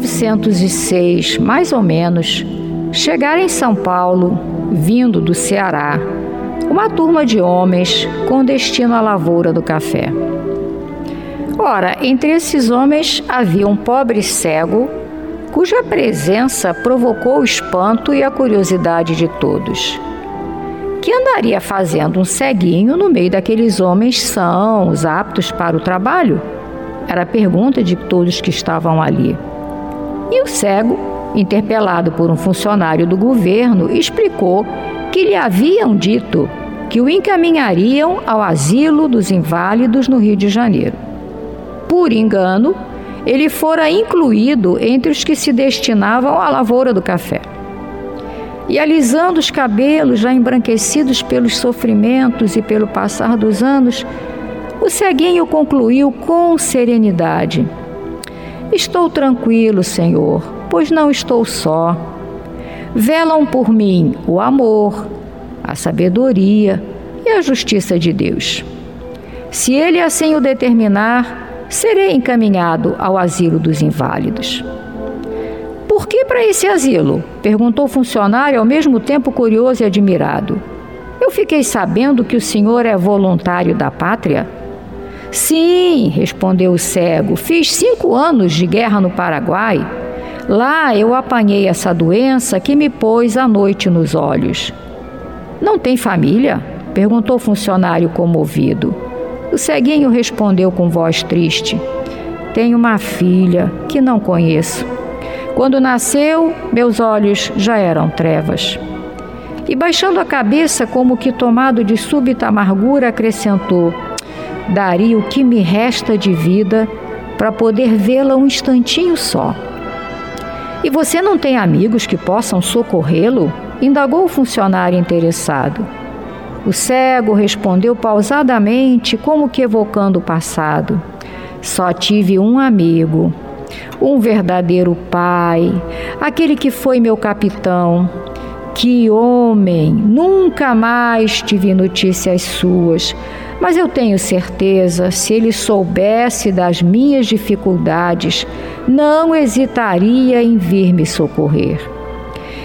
1906, mais ou menos, chegaram em São Paulo, vindo do Ceará, uma turma de homens com destino à lavoura do café. Ora, entre esses homens havia um pobre cego, cuja presença provocou o espanto e a curiosidade de todos. Que andaria fazendo um ceguinho no meio daqueles homens sãos, aptos para o trabalho? Era a pergunta de todos que estavam ali. E o cego, interpelado por um funcionário do governo, explicou que lhe haviam dito que o encaminhariam ao asilo dos inválidos no Rio de Janeiro. Por engano, ele fora incluído entre os que se destinavam à lavoura do café. E alisando os cabelos já embranquecidos pelos sofrimentos e pelo passar dos anos, o ceguinho concluiu com serenidade: Estou tranquilo, Senhor, pois não estou só. Velam por mim o amor, a sabedoria e a justiça de Deus. Se Ele assim o determinar, serei encaminhado ao asilo dos inválidos. Por que para esse asilo? perguntou o funcionário, ao mesmo tempo curioso e admirado. Eu fiquei sabendo que o senhor é voluntário da pátria. Sim, respondeu o cego, fiz cinco anos de guerra no Paraguai. Lá eu apanhei essa doença que me pôs a noite nos olhos. Não tem família? perguntou o funcionário comovido. O ceguinho respondeu com voz triste: Tenho uma filha que não conheço. Quando nasceu, meus olhos já eram trevas. E baixando a cabeça, como que tomado de súbita amargura, acrescentou: daria o que me resta de vida para poder vê-la um instantinho só. E você não tem amigos que possam socorrê-lo? indagou o funcionário interessado. O cego respondeu pausadamente, como que evocando o passado. Só tive um amigo, um verdadeiro pai, aquele que foi meu capitão. Que homem! Nunca mais tive notícias suas mas eu tenho certeza, se ele soubesse das minhas dificuldades, não hesitaria em vir me socorrer.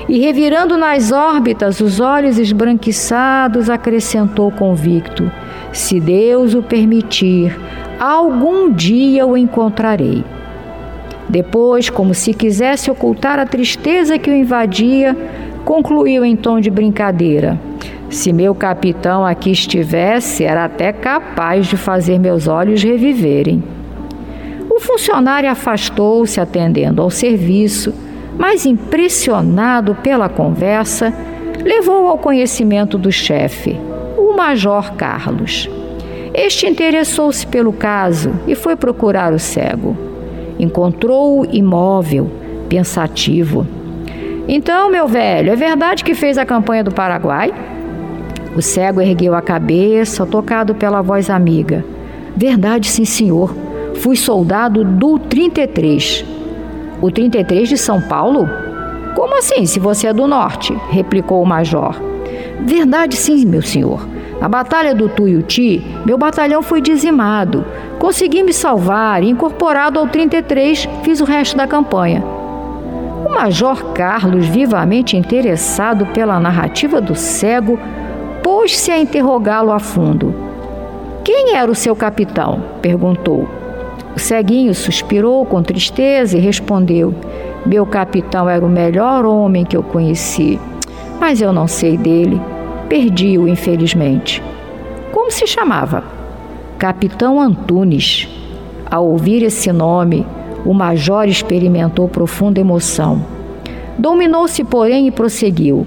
E revirando nas órbitas os olhos esbranquiçados, acrescentou convicto: Se Deus o permitir, algum dia o encontrarei. Depois, como se quisesse ocultar a tristeza que o invadia, concluiu em tom de brincadeira: Se meu capitão aqui estivesse, era até capaz de fazer meus olhos reviverem. O funcionário afastou-se atendendo ao serviço, mas impressionado pela conversa, levou ao conhecimento do chefe, o Major Carlos. Este interessou-se pelo caso e foi procurar o cego. Encontrou-o imóvel, pensativo. Então, meu velho, é verdade que fez a campanha do Paraguai? O cego ergueu a cabeça, tocado pela voz amiga. Verdade, sim, senhor. Fui soldado do 33. O 33 de São Paulo? Como assim, se você é do norte? replicou o major. Verdade, sim, meu senhor. Na Batalha do Tuiuti, meu batalhão foi dizimado. Consegui me salvar e, incorporado ao 33, fiz o resto da campanha. O Major Carlos, vivamente interessado pela narrativa do cego, pôs-se a interrogá-lo a fundo. Quem era o seu capitão? perguntou. O ceguinho suspirou com tristeza e respondeu: Meu capitão era o melhor homem que eu conheci, mas eu não sei dele. Perdi-o, infelizmente. Como se chamava? Capitão Antunes. Ao ouvir esse nome, o major experimentou profunda emoção. Dominou-se, porém, e prosseguiu.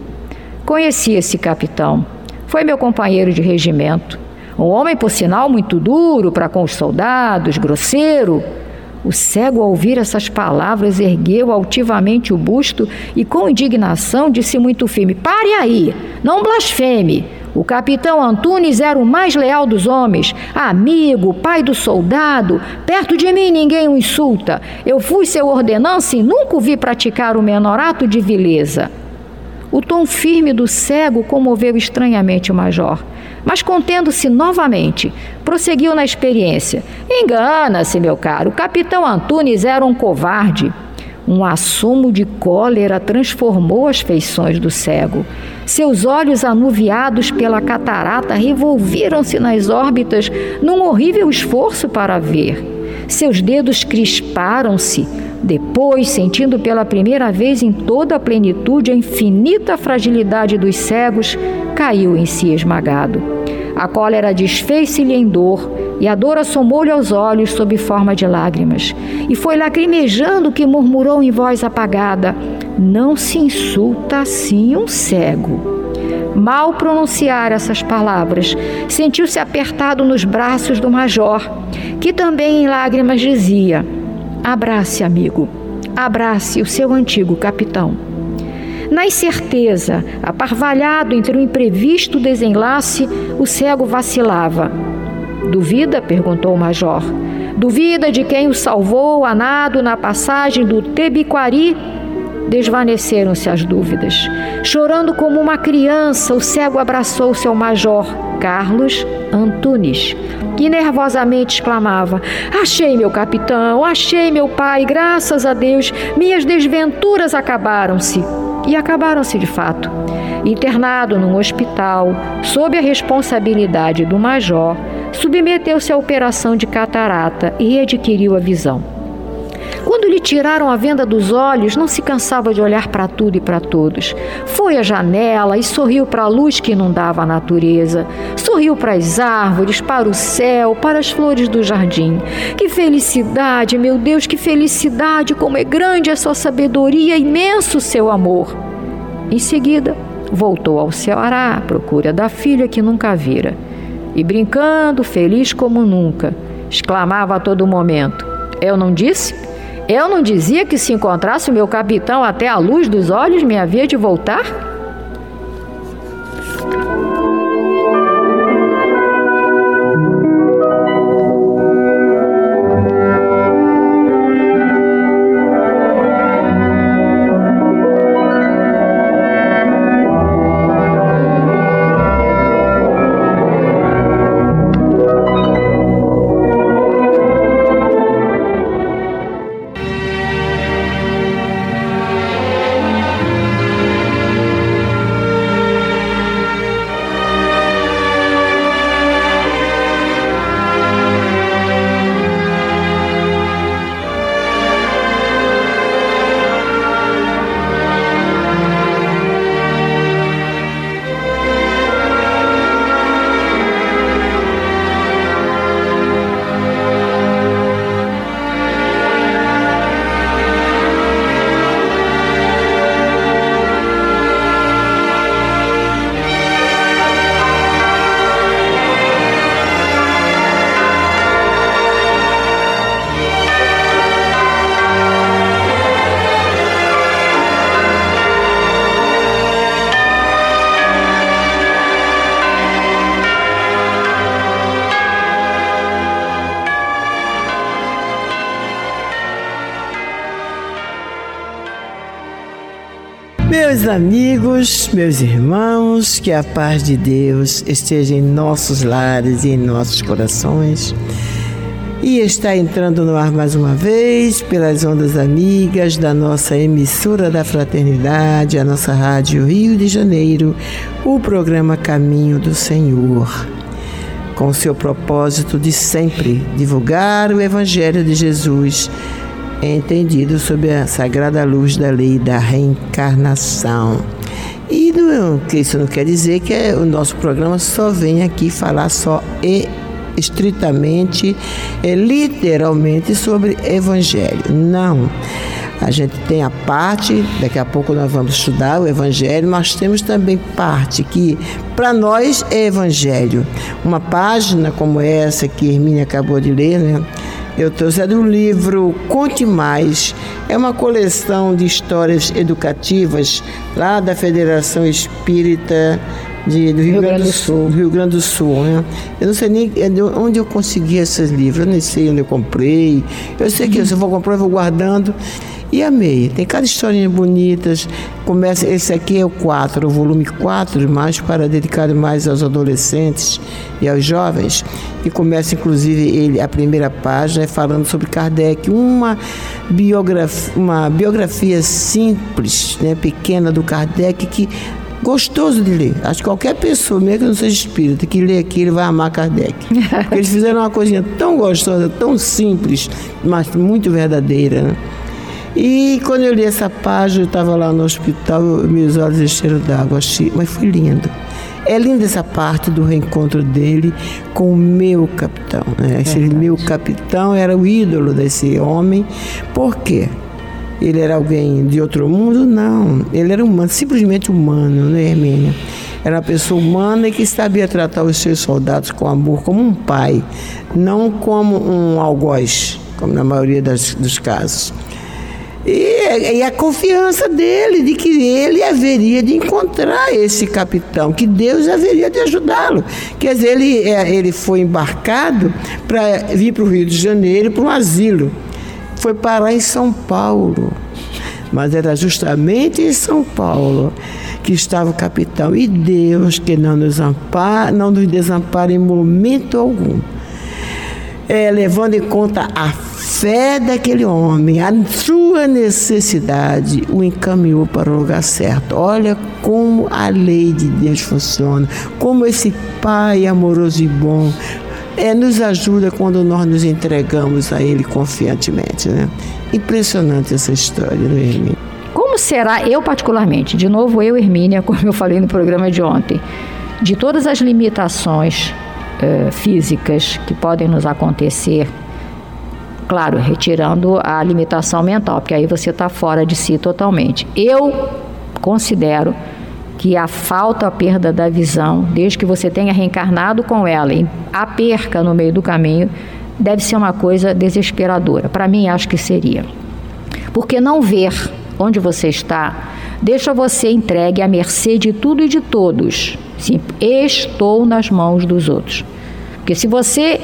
Conheci esse capitão. Foi meu companheiro de regimento. Um homem, por sinal, muito duro para com os soldados, grosseiro. O cego, ao ouvir essas palavras, ergueu altivamente o busto e, com indignação, disse muito firme: Pare aí, não blasfeme. O capitão Antunes era o mais leal dos homens, amigo, pai do soldado. Perto de mim ninguém o insulta. Eu fui seu ordenança e nunca o vi praticar o menor ato de vileza. O tom firme do cego comoveu estranhamente o major mas contendo-se novamente, prosseguiu na experiência. Engana-se, meu caro, o capitão Antunes era um covarde. Um assomo de cólera transformou as feições do cego. Seus olhos anuviados pela catarata revolviam-se nas órbitas num horrível esforço para ver. Seus dedos crisparam-se. Depois, sentindo pela primeira vez em toda a plenitude a infinita fragilidade dos cegos, caiu em si esmagado. A cólera desfez-se-lhe em dor, e a dor assomou-lhe aos olhos sob forma de lágrimas. E foi lacrimejando que murmurou em voz apagada: Não se insulta assim um cego. Mal pronunciar essas palavras, sentiu-se apertado nos braços do major, que também em lágrimas dizia: Abrace, amigo, abrace o seu antigo capitão. Na incerteza, aparvalhado entre o imprevisto desenlace, o cego vacilava. Duvida? perguntou o major. Duvida de quem o salvou a nado na passagem do Tebiquari Desvaneceram-se as dúvidas. Chorando como uma criança, o cego abraçou seu major, Carlos Antunes, que nervosamente exclamava: Achei meu capitão, achei meu pai, graças a Deus, minhas desventuras acabaram-se. E acabaram-se de fato. Internado num hospital, sob a responsabilidade do major, submeteu-se à operação de catarata e adquiriu a visão. Quando lhe tiraram a venda dos olhos, não se cansava de olhar para tudo e para todos. Foi à janela e sorriu para a luz que inundava a natureza. Sorriu para as árvores, para o céu, para as flores do jardim. Que felicidade, meu Deus, que felicidade! Como é grande a sua sabedoria, imenso o seu amor. Em seguida, voltou ao Ceará à procura da filha que nunca vira. E brincando, feliz como nunca, exclamava a todo momento: Eu não disse? Eu não dizia que se encontrasse o meu capitão até a luz dos olhos me havia de voltar? Meus amigos, meus irmãos, que a paz de Deus esteja em nossos lares e em nossos corações. E está entrando no ar mais uma vez pelas ondas amigas da nossa emissora da Fraternidade, a nossa Rádio Rio de Janeiro, o programa Caminho do Senhor, com seu propósito de sempre divulgar o Evangelho de Jesus é entendido sob a sagrada luz da lei da reencarnação. E não, isso não quer dizer que é, o nosso programa só vem aqui falar só e estritamente, é, literalmente sobre evangelho. Não. A gente tem a parte, daqui a pouco nós vamos estudar o Evangelho, nós temos também parte que para nós é Evangelho. Uma página como essa que Hermínia acabou de ler, né? Eu trouxe é do livro Conte Mais. É uma coleção de histórias educativas lá da Federação Espírita de, do Rio, Rio Grande do Sul. Do Rio Grande do Sul né? Eu não sei nem onde eu consegui esses livros, eu nem sei onde eu comprei. Eu sei que uhum. se eu vou comprar, eu vou guardando. E amei. Tem cada historinha bonitas. Começa, esse aqui é o 4, o volume 4, mais para dedicado mais aos adolescentes e aos jovens. E começa inclusive ele a primeira página é falando sobre Kardec, uma biografia, uma biografia simples, né, pequena do Kardec que gostoso de ler. Acho que qualquer pessoa, mesmo que não seja espírita, que lê aqui, ele vai amar Kardec. Porque eles fizeram uma coisinha tão gostosa, tão simples, mas muito verdadeira. Né? E quando eu li essa página, eu estava lá no hospital, meus olhos encheram d'água, mas foi lindo. É linda essa parte do reencontro dele com o meu capitão. Né? Esse meu capitão era o ídolo desse homem. Por quê? Ele era alguém de outro mundo? Não. Ele era humano, simplesmente humano, né, Hermínia? Era uma pessoa humana e que sabia tratar os seus soldados com amor, como um pai, não como um algoz, como na maioria das, dos casos. E, e, a confiança dele de que ele haveria de encontrar esse capitão, que Deus haveria de ajudá-lo. Quer dizer, ele, é, ele foi embarcado para vir para o Rio de Janeiro para um asilo. Foi parar em São Paulo. Mas era justamente em São Paulo que estava o capitão. E Deus que não nos ampara, não nos desampara em momento algum. É, levando em conta a fé daquele homem, a sua necessidade, o encaminhou para o lugar certo. Olha como a lei de Deus funciona, como esse Pai amoroso e bom é, nos ajuda quando nós nos entregamos a Ele confiantemente. Né? Impressionante essa história, não é, Hermínia? Como será, eu particularmente, de novo eu, Hermínia, como eu falei no programa de ontem, de todas as limitações uh, físicas que podem nos acontecer Claro, retirando a limitação mental, porque aí você está fora de si totalmente. Eu considero que a falta, a perda da visão, desde que você tenha reencarnado com ela e a perca no meio do caminho, deve ser uma coisa desesperadora. Para mim, acho que seria. Porque não ver onde você está deixa você entregue à mercê de tudo e de todos. Sim, estou nas mãos dos outros. Porque se você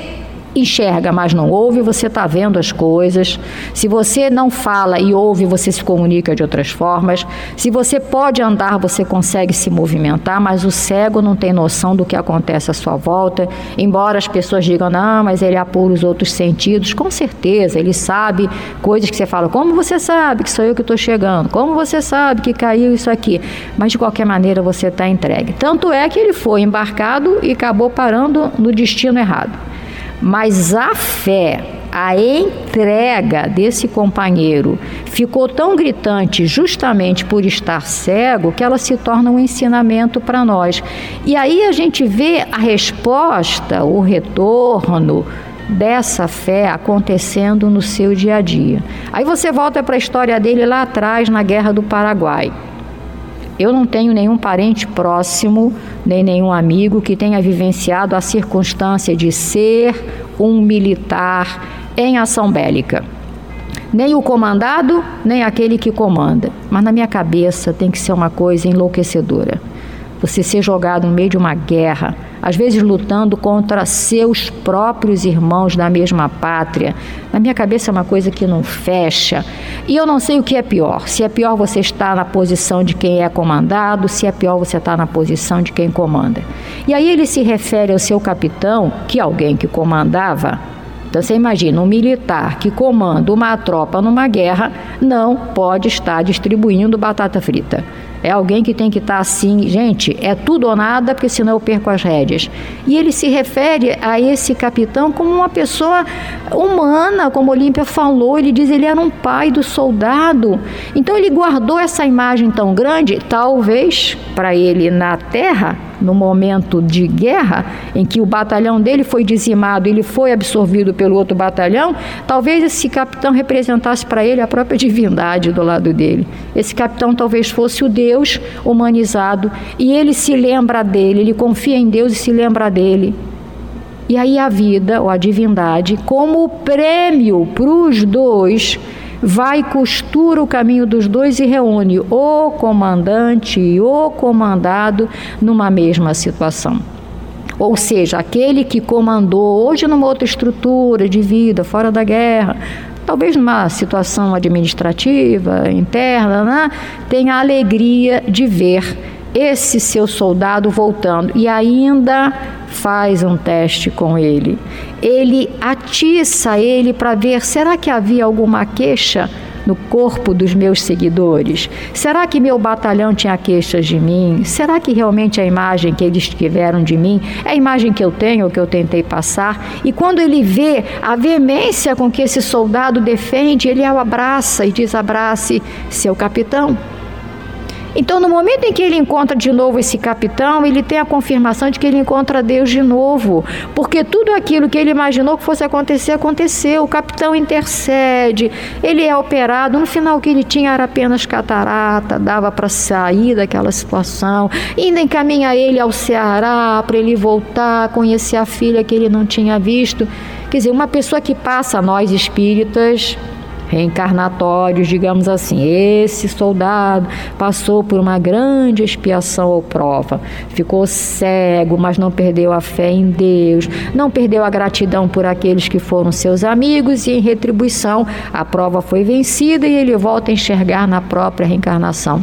enxerga, mas não ouve, você está vendo as coisas. Se você não fala e ouve, você se comunica de outras formas. Se você pode andar, você consegue se movimentar, mas o cego não tem noção do que acontece à sua volta. Embora as pessoas digam, não, mas ele apura os outros sentidos, com certeza, ele sabe coisas que você fala, como você sabe que sou eu que estou chegando? Como você sabe que caiu isso aqui? Mas de qualquer maneira você está entregue. Tanto é que ele foi embarcado e acabou parando no destino errado. Mas a fé, a entrega desse companheiro ficou tão gritante justamente por estar cego que ela se torna um ensinamento para nós. E aí a gente vê a resposta, o retorno dessa fé acontecendo no seu dia a dia. Aí você volta para a história dele lá atrás na Guerra do Paraguai. Eu não tenho nenhum parente próximo, nem nenhum amigo que tenha vivenciado a circunstância de ser um militar em ação bélica. Nem o comandado, nem aquele que comanda. Mas na minha cabeça tem que ser uma coisa enlouquecedora. Você ser jogado no meio de uma guerra, às vezes lutando contra seus próprios irmãos da mesma pátria. Na minha cabeça é uma coisa que não fecha. E eu não sei o que é pior. Se é pior você estar na posição de quem é comandado, se é pior você estar na posição de quem comanda. E aí ele se refere ao seu capitão, que é alguém que comandava, então você imagina, um militar que comanda uma tropa numa guerra não pode estar distribuindo batata frita. É alguém que tem que estar assim, gente, é tudo ou nada, porque senão eu perco as rédeas. E ele se refere a esse capitão como uma pessoa humana, como Olímpia falou, ele diz ele era um pai do soldado. Então ele guardou essa imagem tão grande, talvez para ele na terra, no momento de guerra, em que o batalhão dele foi dizimado, ele foi absorvido pelo outro batalhão, talvez esse capitão representasse para ele a própria divindade do lado dele. Esse capitão talvez fosse o Deus humanizado e ele se lembra dele, ele confia em Deus e se lembra dele. E aí a vida, ou a divindade, como prêmio para os dois, vai costura o caminho dos dois e reúne o comandante e o comandado numa mesma situação. Ou seja, aquele que comandou hoje numa outra estrutura de vida, fora da guerra, talvez numa situação administrativa, interna, né, tenha a alegria de ver esse seu soldado voltando e ainda faz um teste com ele. Ele atiça ele para ver será que havia alguma queixa no corpo dos meus seguidores? Será que meu batalhão tinha queixas de mim? Será que realmente a imagem que eles tiveram de mim é a imagem que eu tenho, que eu tentei passar? E quando ele vê a veemência com que esse soldado defende, ele o abraça e diz: abrace seu capitão. Então, no momento em que ele encontra de novo esse capitão, ele tem a confirmação de que ele encontra Deus de novo, porque tudo aquilo que ele imaginou que fosse acontecer, aconteceu. O capitão intercede, ele é operado. No final, o que ele tinha era apenas catarata, dava para sair daquela situação. Ainda encaminha ele ao Ceará para ele voltar, conhecer a filha que ele não tinha visto. Quer dizer, uma pessoa que passa, nós espíritas, reencarnatórios, digamos assim. Esse soldado passou por uma grande expiação ou prova, ficou cego, mas não perdeu a fé em Deus, não perdeu a gratidão por aqueles que foram seus amigos e em retribuição a prova foi vencida e ele volta a enxergar na própria reencarnação.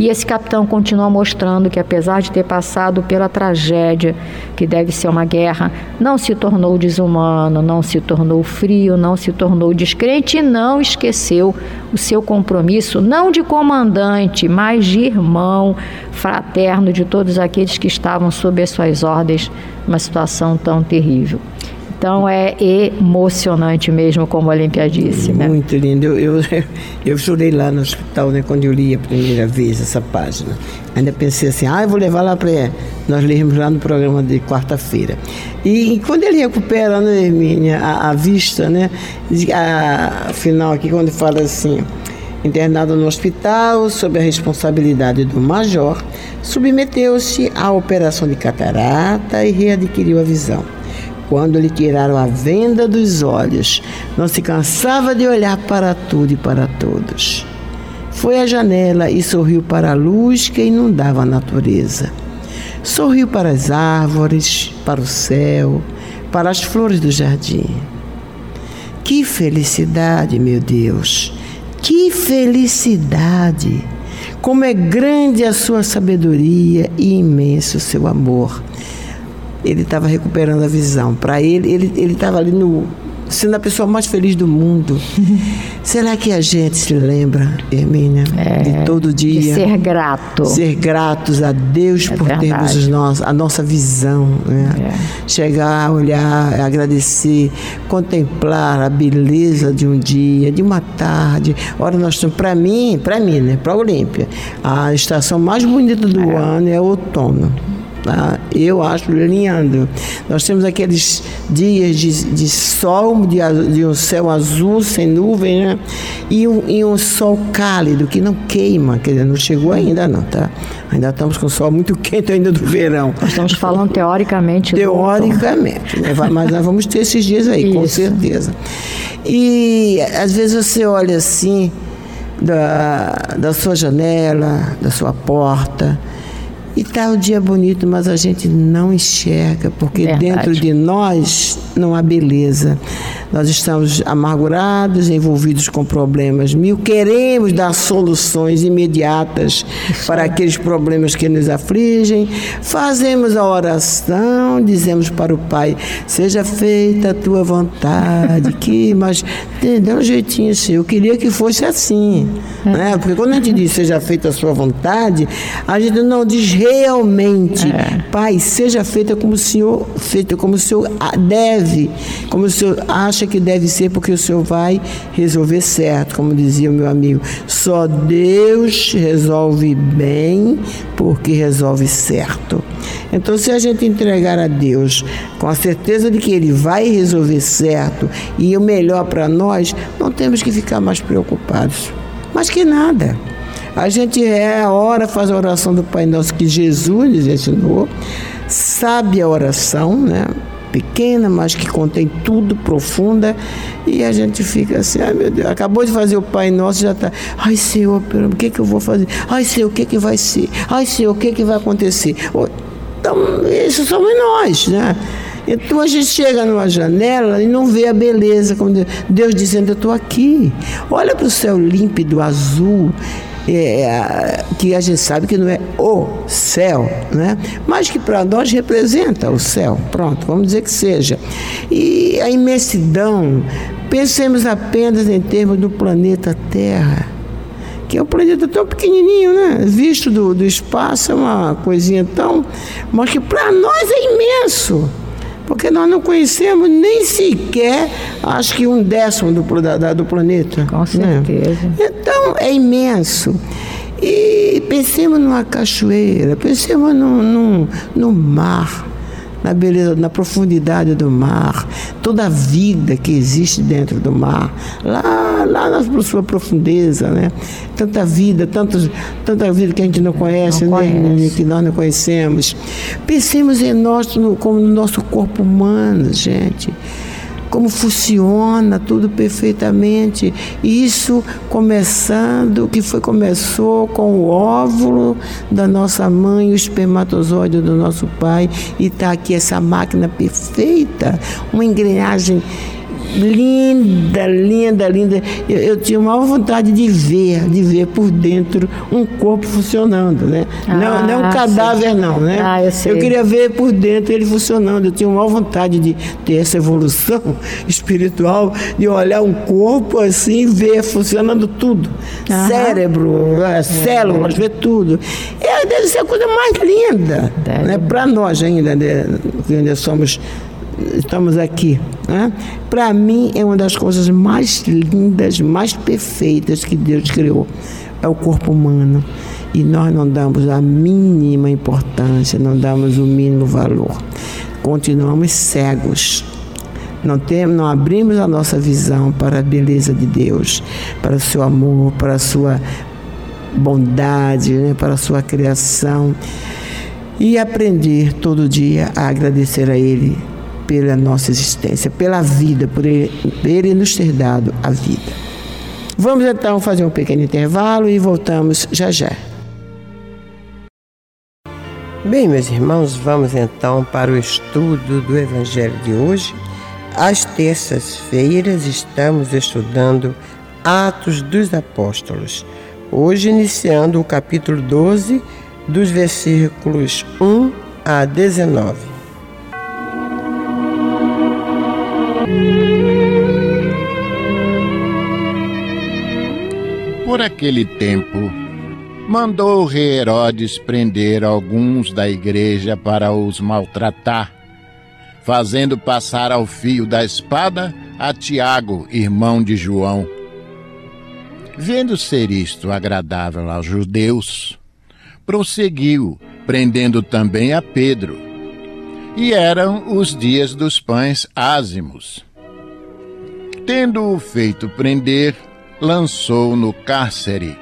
E esse capitão continua mostrando que, apesar de ter passado pela tragédia, que deve ser uma guerra, não se tornou desumano, não se tornou frio, não se tornou descrente e não esqueceu o seu compromisso, não de comandante, mas de irmão fraterno de todos aqueles que estavam sob as suas ordens numa situação tão terrível. Então é emocionante mesmo, como a Olímpia disse. Né? Muito lindo. Eu, eu, eu chorei lá no hospital né, quando eu li a primeira vez essa página. Ainda pensei assim, ah, eu vou levar lá para. Nós lemos lá no programa de quarta-feira. E, e, quando ele recupera, né, Hermínia, a, a vista, né? A, final aqui, quando fala assim internado no hospital sob a responsabilidade do major, submeteu-se à operação de catarata e readquiriu a visão. Quando lhe tiraram a venda dos olhos, não se cansava de olhar para tudo e para todos. Foi à janela e sorriu para a luz que inundava a natureza. Sorriu para as árvores, para o céu, para as flores do jardim. Que felicidade, meu Deus! Que felicidade! Como é grande a sua sabedoria e imenso o seu amor ele estava recuperando a visão. Para ele, ele estava ali no sendo a pessoa mais feliz do mundo. Será que a gente se lembra, Hermínia, é, de todo dia? De ser grato. Ser gratos a Deus é por verdade. termos nossos, a nossa visão. Né? É. Chegar, olhar, agradecer, contemplar a beleza de um dia, de uma tarde. Ora, nós estamos, para mim, para mim, né? Para a Olímpia, a estação mais bonita do é. ano é o outono. Tá? Eu acho lindo. Nós temos aqueles dias de, de sol, de, de, um céu azul, sem nuvem, né? E um, e um sol cálido, que não queima, quer dizer, não chegou ainda não, tá? Ainda estamos com o sol muito quente ainda do verão. Nós estamos falando teoricamente. Teoricamente, né? mas nós vamos ter esses dias aí, Isso. com certeza. E às vezes você olha assim, da, da sua janela, da sua porta, E está o dia bonito, mas a gente não enxerga, porque Verdade. dentro de nós não há beleza. Nós estamos amargurados, envolvidos com problemas mil, queremos dar soluções imediatas para aqueles problemas que nos afligem. Fazemos a oração, dizemos para o Pai: seja feita a tua vontade, que, mas dê um jeitinho assim. Eu queria que fosse assim, né? Porque quando a gente diz seja feita a sua vontade, a gente não diz realmente, é. Pai, seja feita como o Senhor, feita como o Senhor deve, como o Senhor acha acha que deve ser porque o Senhor vai resolver certo, como dizia o meu amigo. Só Deus resolve bem porque resolve certo. Então, se a gente entregar a Deus com a certeza de que Ele vai resolver certo e o melhor para nós, não temos que ficar mais preocupados. Mas que nada. A gente é a hora, faz a oração do Pai Nosso que Jesus nos ensinou, sabe a oração, né? Pequena, mas que contém tudo, profunda, e a gente fica assim, ai meu Deus, acabou de fazer o Pai Nosso, já está, ai Senhor, o que, que eu vou fazer? Ai Senhor, o que, que vai ser? Ai Senhor, o que, que vai acontecer? Então, isso somos nós, né? Então a gente chega numa janela e não vê a beleza, como Deus dizendo, eu estou aqui. Olha para o céu límpido, azul, é, é, que a gente sabe que não é o céu, né? mas que para nós representa o céu. Pronto, vamos dizer que seja. E a imensidão, pensemos apenas em termos do planeta Terra que é um planeta tão pequenininho, né? Visto do, do espaço é uma coisinha tão, mas que para nós é imenso porque nós não conhecemos nem sequer, acho que um décimo do, da, do planeta. Com né? certeza. Né? Então, é imenso. E pensemos numa cachoeira, pensemos no, no, no mar na beleza, na profundidade do mar, toda a vida que existe dentro do mar, lá, lá na sua profundeza, né? Tanta vida, tantos, tanta vida que a gente não conhece, não né? Conhece. que nós não conhecemos. Pensemos em nós no, como no nosso corpo humano, gente como funciona tudo perfeitamente. Isso começando, que foi começou com o óvulo da nossa mãe, o espermatozoide do nosso pai, e está aqui essa máquina perfeita, uma engrenagem linda, linda, linda. Eu, eu, tinha maior vontade de ver, de ver por dentro um corpo funcionando, né? Ah, não, não um cadáver, não, né? Ah, eu, eu, queria ver por dentro ele funcionando. Eu tinha maior vontade de ter essa evolução espiritual, de olhar um corpo assim, ver funcionando tudo. Aham. Cérebro, é, células, ver tudo. É, deve ser a coisa mais linda, né? Para nós ainda, né? que ainda somos estamos aqui. Né? Para mim, é uma das coisas mais lindas, mais perfeitas que Deus criou. É o corpo humano. E nós não damos a mínima importância, não damos o mínimo valor. Continuamos cegos. Não, temos, não abrimos a nossa visão para a beleza de Deus, para o seu amor, para a sua bondade, né? para a sua criação. E aprender todo dia a agradecer a Ele pela nossa existência, pela vida, por ele, ele nos ter dado a vida. Vamos então fazer um pequeno intervalo e voltamos já já. Bem, meus irmãos, vamos então para o estudo do Evangelho de hoje. Às terças-feiras estamos estudando Atos dos Apóstolos. Hoje iniciando o capítulo 12, dos versículos 1 a 19. Por aquele tempo, mandou o rei Herodes prender alguns da igreja para os maltratar, fazendo passar ao fio da espada a Tiago, irmão de João. Vendo ser isto agradável aos judeus, prosseguiu, prendendo também a Pedro. E eram os dias dos pães ázimos. Tendo-o feito prender, lançou no cárcere,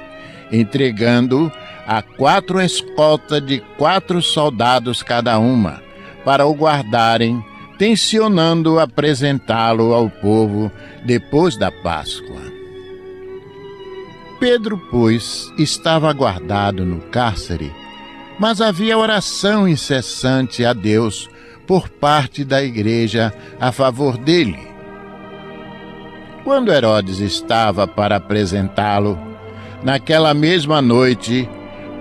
entregando a quatro escoltas de quatro soldados cada uma, para o guardarem, tensionando apresentá-lo ao povo depois da Páscoa. Pedro, pois, estava guardado no cárcere, mas havia oração incessante a Deus por parte da igreja a favor dele. Quando Herodes estava para apresentá-lo, naquela mesma noite,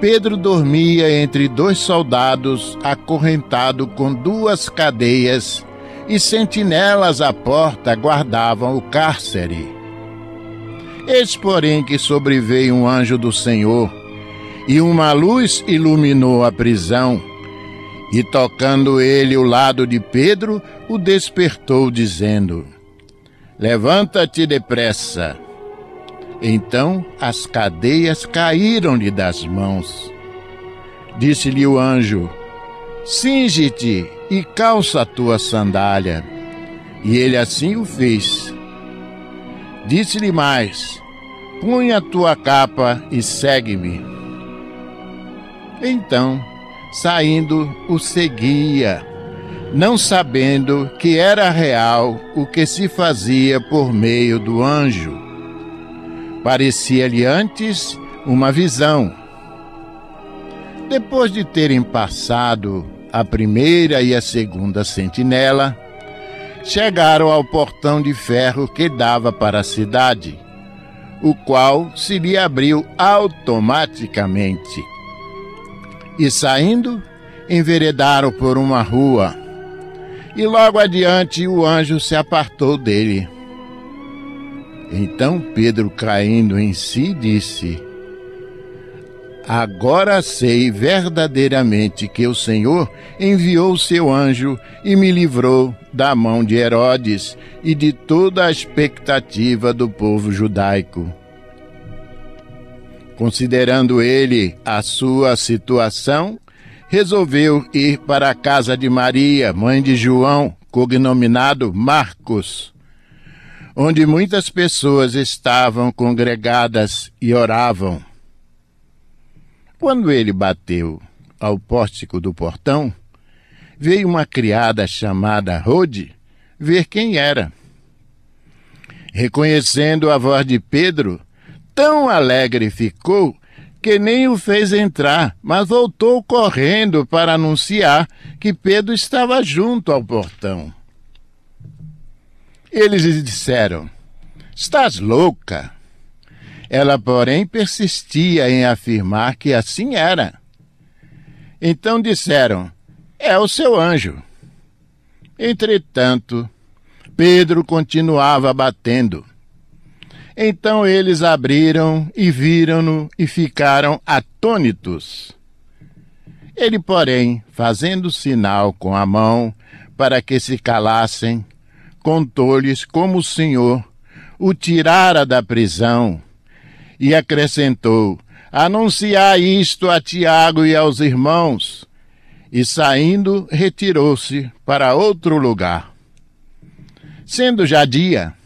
Pedro dormia entre dois soldados, acorrentado com duas cadeias, e sentinelas à porta guardavam o cárcere. Eis, porém, que sobreveio um anjo do Senhor, e uma luz iluminou a prisão. E tocando ele o lado de Pedro, o despertou, dizendo: Levanta-te depressa. Então as cadeias caíram-lhe das mãos. Disse-lhe o anjo: Singe-te e calça a tua sandália. E ele assim o fez. Disse-lhe mais: Põe a tua capa e segue-me. Então, saindo, o seguia, não sabendo que era real o que se fazia por meio do anjo. Parecia-lhe antes uma visão. Depois de terem passado a primeira e a segunda sentinela, chegaram ao portão de ferro que dava para a cidade, o qual se lhe abriu automaticamente e saindo, enveredaram por uma rua. E logo adiante o anjo se apartou dele. Então Pedro, caindo em si, disse: Agora sei verdadeiramente que o Senhor enviou seu anjo e me livrou da mão de Herodes e de toda a expectativa do povo judaico. Considerando ele a sua situação, resolveu ir para a casa de Maria, mãe de João, cognominado Marcos, onde muitas pessoas estavam congregadas e oravam. Quando ele bateu ao pórtico do portão, veio uma criada chamada Rode ver quem era. Reconhecendo a voz de Pedro, tão alegre ficou nem o fez entrar, mas voltou correndo para anunciar que Pedro estava junto ao portão. Eles lhe disseram: Estás louca? Ela, porém, persistia em afirmar que assim era. Então disseram: É o seu anjo. Entretanto, Pedro continuava batendo. Então eles abriram e viram-no e ficaram atônitos. Ele, porém, fazendo sinal com a mão para que se calassem, contou-lhes como o Senhor o tirara da prisão e acrescentou: Anunciai isto a Tiago e aos irmãos. E saindo, retirou-se para outro lugar. Sendo já dia,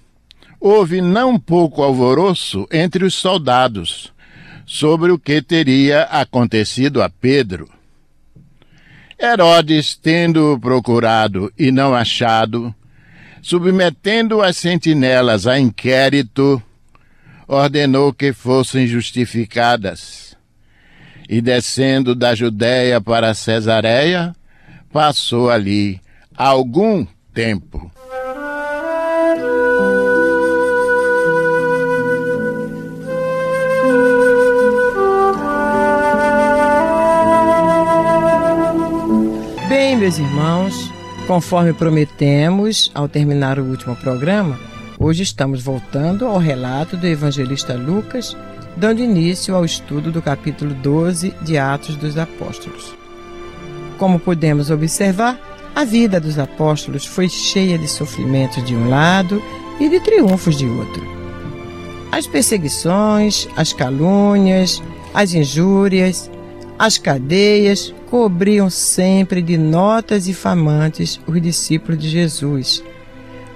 houve não pouco alvoroço entre os soldados sobre o que teria acontecido a Pedro. Herodes, tendo-o procurado e não achado, submetendo as sentinelas a inquérito, ordenou que fossem justificadas. E descendo da Judéia para Cesareia, passou ali algum tempo. Meus irmãos, conforme prometemos ao terminar o último programa, hoje estamos voltando ao relato do evangelista Lucas, dando início ao estudo do capítulo 12 de Atos dos Apóstolos. Como podemos observar, a vida dos apóstolos foi cheia de sofrimentos de um lado e de triunfos de outro. As perseguições, as calúnias, as injúrias, as cadeias cobriam sempre de notas e famantes os discípulos de Jesus.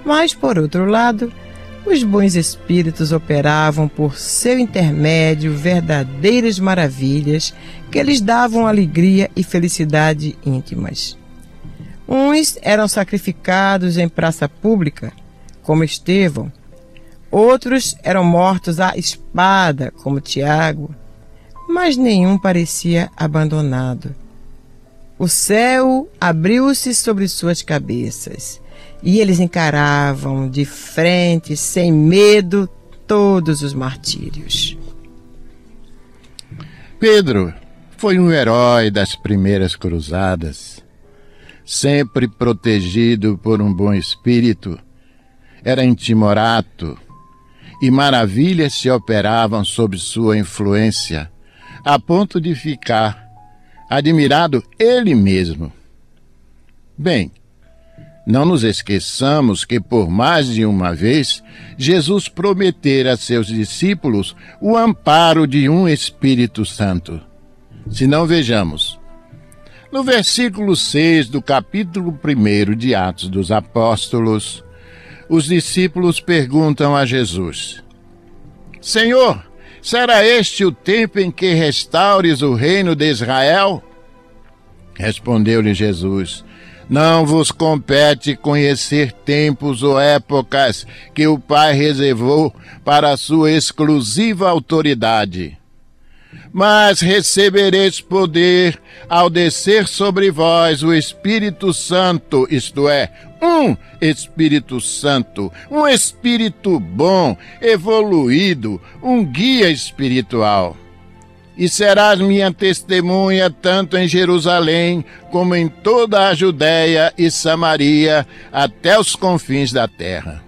Mas, por outro lado, os bons espíritos operavam por seu intermédio verdadeiras maravilhas que lhes davam alegria e felicidade íntimas. Uns eram sacrificados em praça pública, como Estevão, outros eram mortos à espada, como Tiago, mas nenhum parecia abandonado o céu abriu-se sobre suas cabeças e eles encaravam de frente, sem medo, todos os martírios. Pedro foi um herói das primeiras cruzadas. Sempre protegido por um bom espírito, era intimorato e maravilhas se operavam sob sua influência, a ponto de ficar admirado ele mesmo. Bem, não nos esqueçamos que por mais de uma vez Jesus prometera a seus discípulos o amparo de um Espírito Santo. Se não vejamos. No versículo 6 do capítulo 1 de Atos dos Apóstolos, os discípulos perguntam a Jesus: Senhor, será este o tempo em que restaures o reino de Israel? Respondeu-lhe Jesus: Não vos compete conhecer tempos ou épocas que o Pai reservou para a sua exclusiva autoridade mas recebereis poder ao descer sobre vós o Espírito Santo, isto é, um Espírito Santo, um Espírito bom, evoluído, um guia espiritual. E serás minha testemunha tanto em Jerusalém como em toda a Judéia e Samaria, até os confins da terra.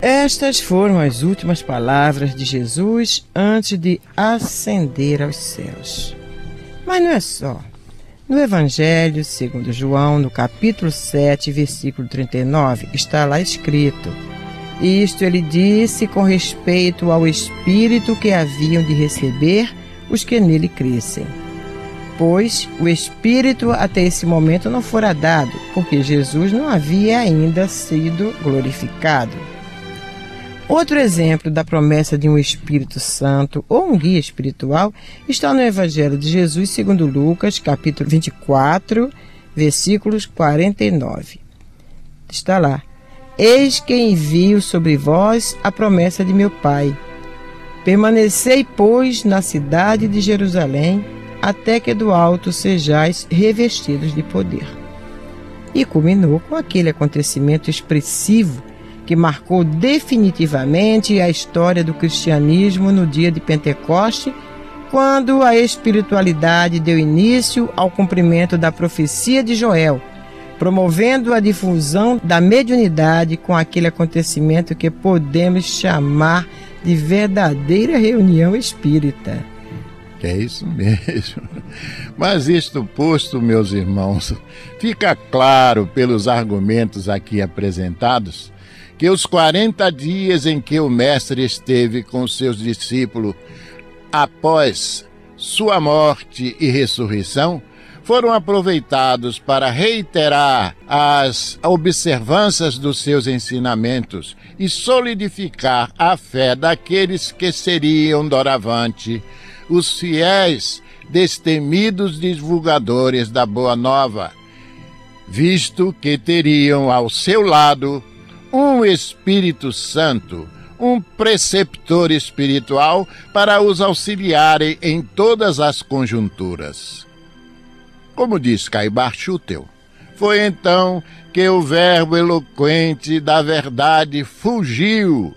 Estas foram as últimas palavras de Jesus antes de ascender aos céus. Mas não é só. No Evangelho segundo João, no capítulo 7, versículo 39, está lá escrito: Isto ele disse com respeito ao Espírito que haviam de receber os que nele crescem. Pois o Espírito até esse momento não fora dado, porque Jesus não havia ainda sido glorificado. Outro exemplo da promessa de um Espírito Santo ou um guia espiritual está no Evangelho de Jesus segundo Lucas, capítulo 24, versículos 49. Está lá: Eis que envio sobre vós a promessa de meu Pai. Permanecei, pois, na cidade de Jerusalém, até que do alto sejais revestidos de poder. E culminou com aquele acontecimento expressivo que marcou definitivamente a história do cristianismo no dia de Pentecoste, quando a espiritualidade deu início ao cumprimento da profecia de Joel, promovendo a difusão da mediunidade com aquele acontecimento que podemos chamar de verdadeira reunião espírita. É isso mesmo. Mas isto posto, meus irmãos, fica claro pelos argumentos aqui apresentados que os 40 dias em que o Mestre esteve com seus discípulos após sua morte e ressurreição foram aproveitados para reiterar as observâncias dos seus ensinamentos e solidificar a fé daqueles que seriam doravante os fiéis destemidos divulgadores da Boa Nova, visto que teriam ao seu lado um Espírito Santo, um preceptor espiritual para os auxiliarem em todas as conjunturas. Como diz Caibar Schutel, foi então que o verbo eloquente da verdade fugiu,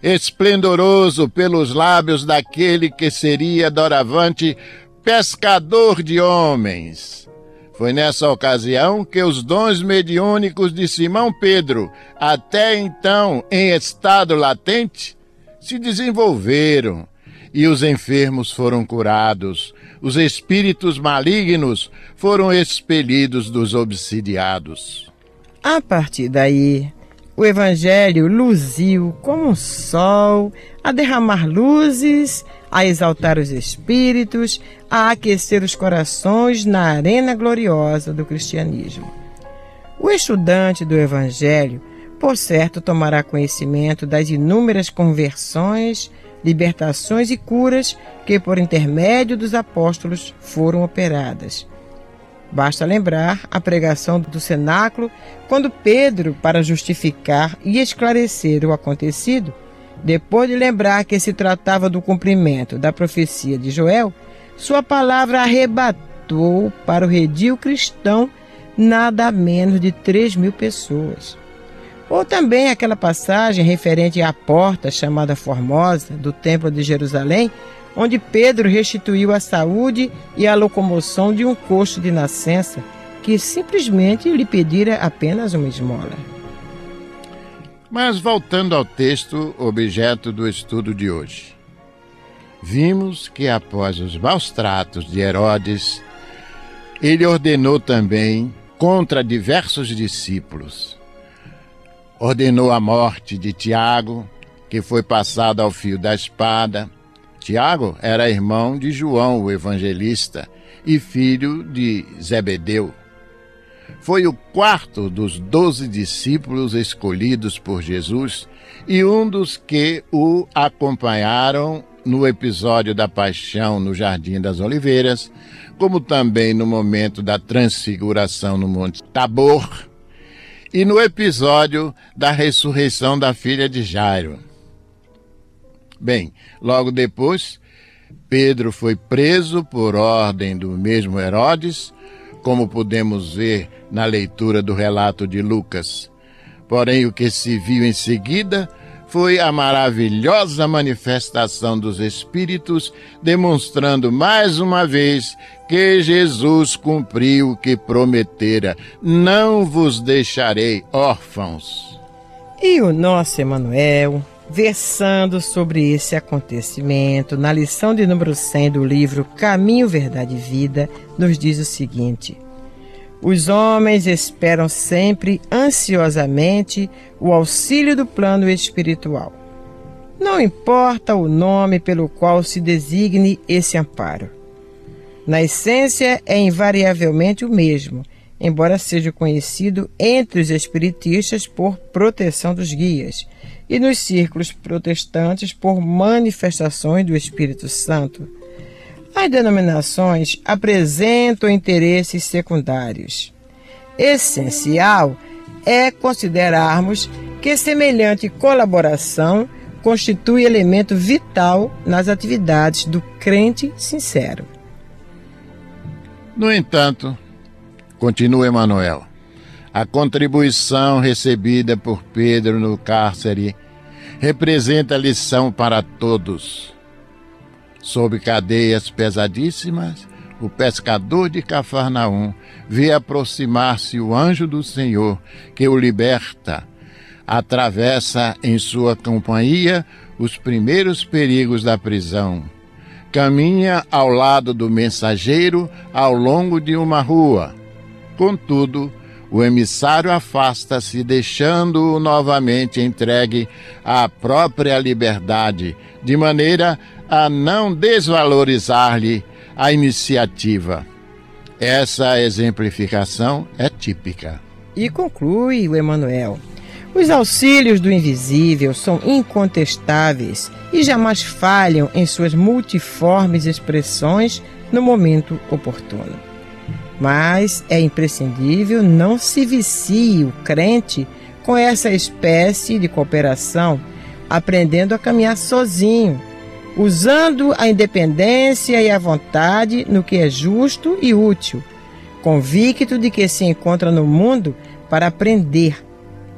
esplendoroso pelos lábios daquele que seria doravante pescador de homens foi nessa ocasião que os dons mediúnicos de Simão Pedro, até então em estado latente, se desenvolveram e os enfermos foram curados, os espíritos malignos foram expelidos dos obsidiados. A partir daí, o Evangelho luziu como um sol a derramar luzes, a exaltar os espíritos, a aquecer os corações na arena gloriosa do cristianismo. O estudante do Evangelho, por certo, tomará conhecimento das inúmeras conversões, libertações e curas que, por intermédio dos apóstolos, foram operadas Basta lembrar a pregação do cenáculo, quando Pedro, para justificar e esclarecer o acontecido, depois de lembrar que se tratava do cumprimento da profecia de Joel, sua palavra arrebatou para o redil cristão nada menos de 3 mil pessoas. Ou também aquela passagem referente à porta chamada Formosa do Templo de Jerusalém, onde Pedro restituiu a saúde e a locomoção de um coxo de nascença que simplesmente lhe pedira apenas uma esmola. Mas voltando ao texto, objeto do estudo de hoje. Vimos que após os maus tratos de Herodes, ele ordenou também contra diversos discípulos. Ordenou a morte de Tiago, que foi passado ao fio da espada, Tiago era irmão de João, o evangelista, e filho de Zebedeu. Foi o quarto dos doze discípulos escolhidos por Jesus e um dos que o acompanharam no episódio da paixão no Jardim das Oliveiras, como também no momento da transfiguração no Monte Tabor e no episódio da ressurreição da filha de Jairo. Bem, logo depois, Pedro foi preso por ordem do mesmo Herodes, como podemos ver na leitura do relato de Lucas. Porém, o que se viu em seguida foi a maravilhosa manifestação dos Espíritos, demonstrando mais uma vez que Jesus cumpriu o que prometera: Não vos deixarei órfãos. E o nosso Emanuel, versando sobre esse acontecimento, na lição de número 100 do livro Caminho, Verdade e Vida, nos diz o seguinte: Os homens esperam sempre ansiosamente o auxílio do plano espiritual. Não importa o nome pelo qual se designe esse amparo. Na essência, é invariavelmente o mesmo, embora seja conhecido entre os espiritistas por proteção dos guias e nos círculos protestantes por manifestações do Espírito Santo. As denominações apresentam interesses secundários. Essencial é considerarmos que semelhante colaboração constitui elemento vital nas atividades do crente sincero. No entanto, continua Emanuel, a contribuição recebida por Pedro no cárcere representa lição para todos. Sob cadeias pesadíssimas, o pescador de Cafarnaum vê aproximar-se o anjo do Senhor, que o liberta. Atravessa em sua companhia os primeiros perigos da prisão. Caminha ao lado do mensageiro ao longo de uma rua. Contudo, o emissário afasta-se, deixando-o novamente entregue à própria liberdade, de maneira a não desvalorizar-lhe a iniciativa. Essa exemplificação é típica. E conclui o Emanuel. Os auxílios do invisível são incontestáveis e jamais falham em suas multiformes expressões no momento oportuno. Mas é imprescindível não se vicie o crente com essa espécie de cooperação, aprendendo a caminhar sozinho, usando a independência e a vontade no que é justo e útil, convicto de que se encontra no mundo para aprender,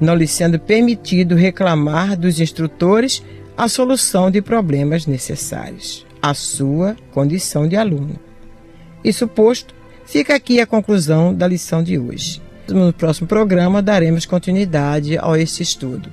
não lhe sendo permitido reclamar dos instrutores a solução de problemas necessários, a sua condição de aluno. Isso posto, Fica aqui a conclusão da lição de hoje. No próximo programa daremos continuidade a este estudo.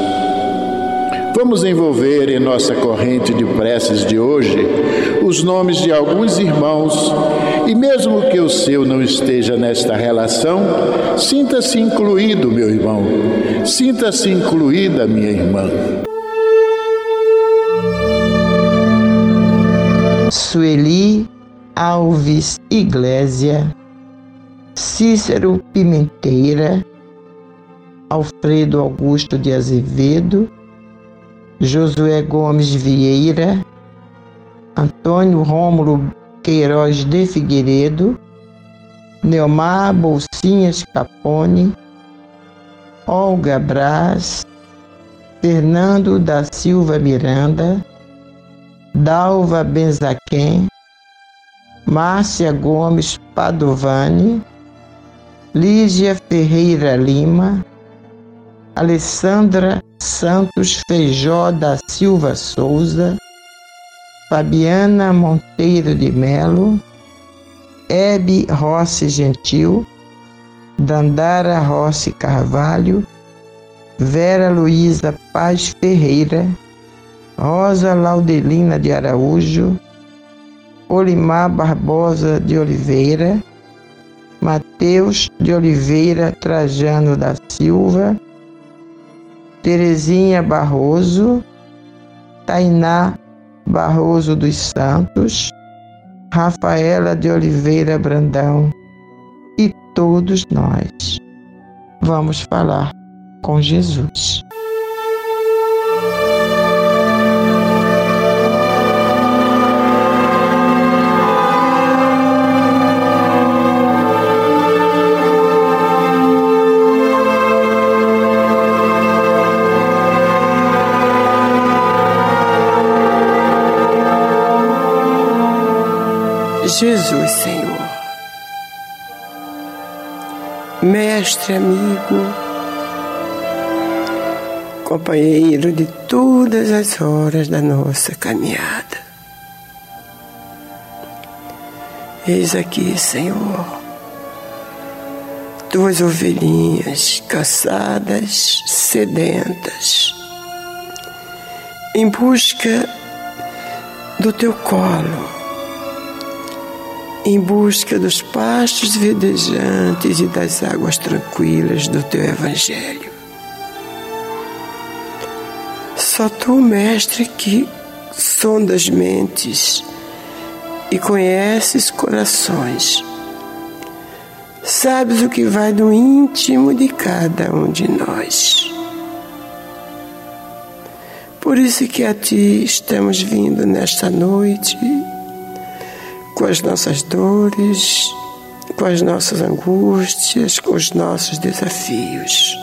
Vamos envolver em nossa corrente de preces de hoje os nomes de alguns irmãos e, mesmo que o seu não esteja nesta relação, sinta-se incluído, meu irmão, sinta-se incluída, minha irmã. Sueli Alves Iglésia, Cícero Pimenteira, Alfredo Augusto de Azevedo, Josué Gomes Vieira, Antônio Rômulo Queiroz de Figueiredo, Neomar Bolsinhas Capone, Olga Braz, Fernando da Silva Miranda, Dalva Benzaquem, Márcia Gomes Padovani, Lígia Ferreira Lima, Alessandra Santos Feijó da Silva Souza, Fabiana Monteiro de Melo, Hebe Rossi Gentil, Dandara Rossi Carvalho, Vera Luísa Paz Ferreira, Rosa Laudelina de Araújo, Olimar Barbosa de Oliveira, Mateus de Oliveira Trajano da Silva, Terezinha Barroso, Tainá Barroso dos Santos, Rafaela de Oliveira Brandão e todos nós. Vamos falar com Jesus. Jesus, Senhor. Mestre, amigo, companheiro de todas as horas da nossa caminhada. Eis aqui, Senhor, tuas ovelhinhas cansadas, sedentas, em busca do teu colo em busca dos pastos verdejantes e das águas tranquilas do teu Evangelho. Só tu, Mestre, que sondas mentes e conheces corações, sabes o que vai do íntimo de cada um de nós. Por isso que a ti estamos vindo nesta noite com as nossas dores, com as nossas angústias, com os nossos desafios.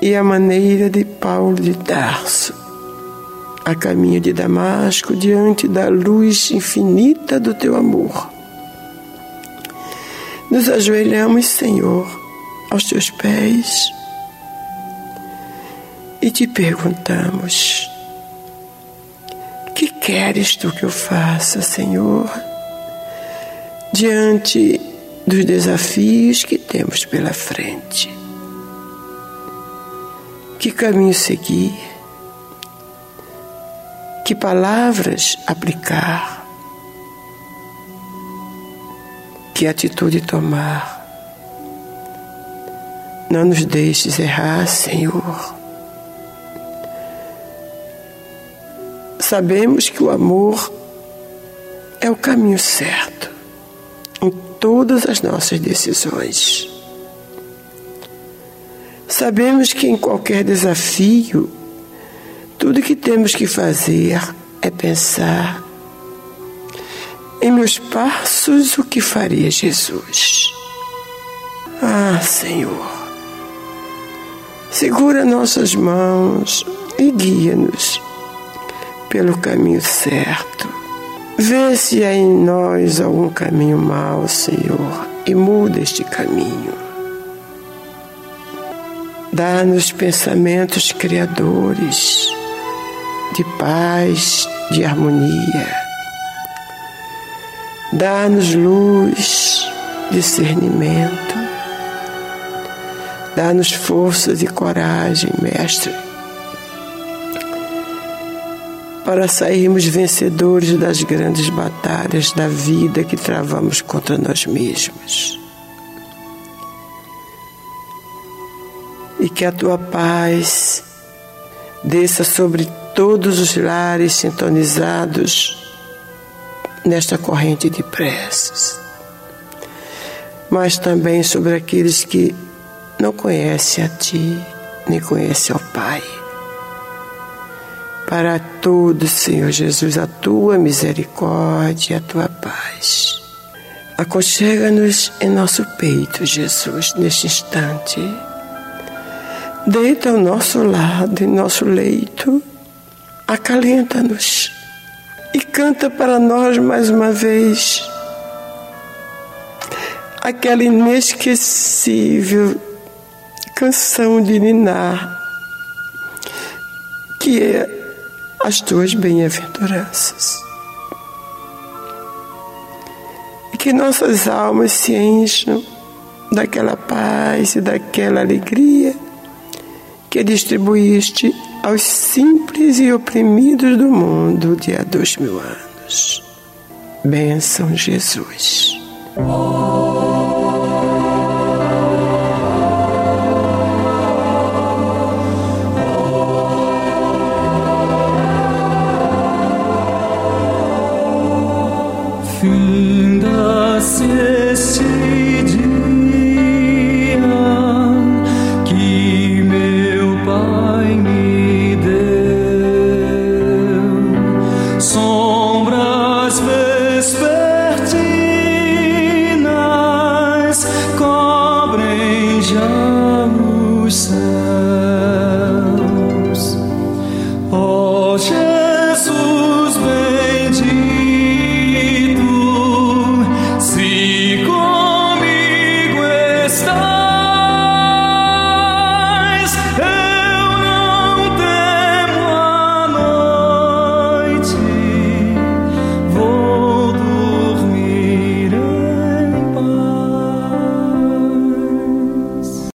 E a maneira de Paulo de Tarso, a caminho de Damasco, diante da luz infinita do teu amor. Nos ajoelhamos, Senhor, aos teus pés e te perguntamos: queres tu que eu faça, Senhor? Diante dos desafios que temos pela frente. Que caminho seguir? Que palavras aplicar? Que atitude tomar? Não nos deixes errar, Senhor. Sabemos que o amor é o caminho certo em todas as nossas decisões. Sabemos que em qualquer desafio, tudo que temos que fazer é pensar em meus passos o que faria Jesus. Ah, Senhor, segura nossas mãos e guia-nos pelo caminho certo. Vê se há em nós algum caminho mau, Senhor, e muda este caminho. Dá-nos pensamentos criadores, de paz, de harmonia. Dá-nos luz, discernimento. Dá-nos forças e coragem, Mestre para sairmos vencedores das grandes batalhas da vida que travamos contra nós mesmos. E que a tua paz desça sobre todos os lares sintonizados nesta corrente de preces, mas também sobre aqueles que não conhecem a Ti, nem conhecem ao Pai para todos, Senhor Jesus, a tua misericórdia e a tua paz. Aconchega-nos em nosso peito, Jesus, neste instante. Deita ao nosso lado, em nosso leito, acalenta-nos e canta para nós mais uma vez aquela inesquecível canção de Ninar, que é as tuas bem-aventuranças. E que nossas almas se encham daquela paz e daquela alegria que distribuíste aos simples e oprimidos do mundo de há dois mil anos. Bênção, Jesus.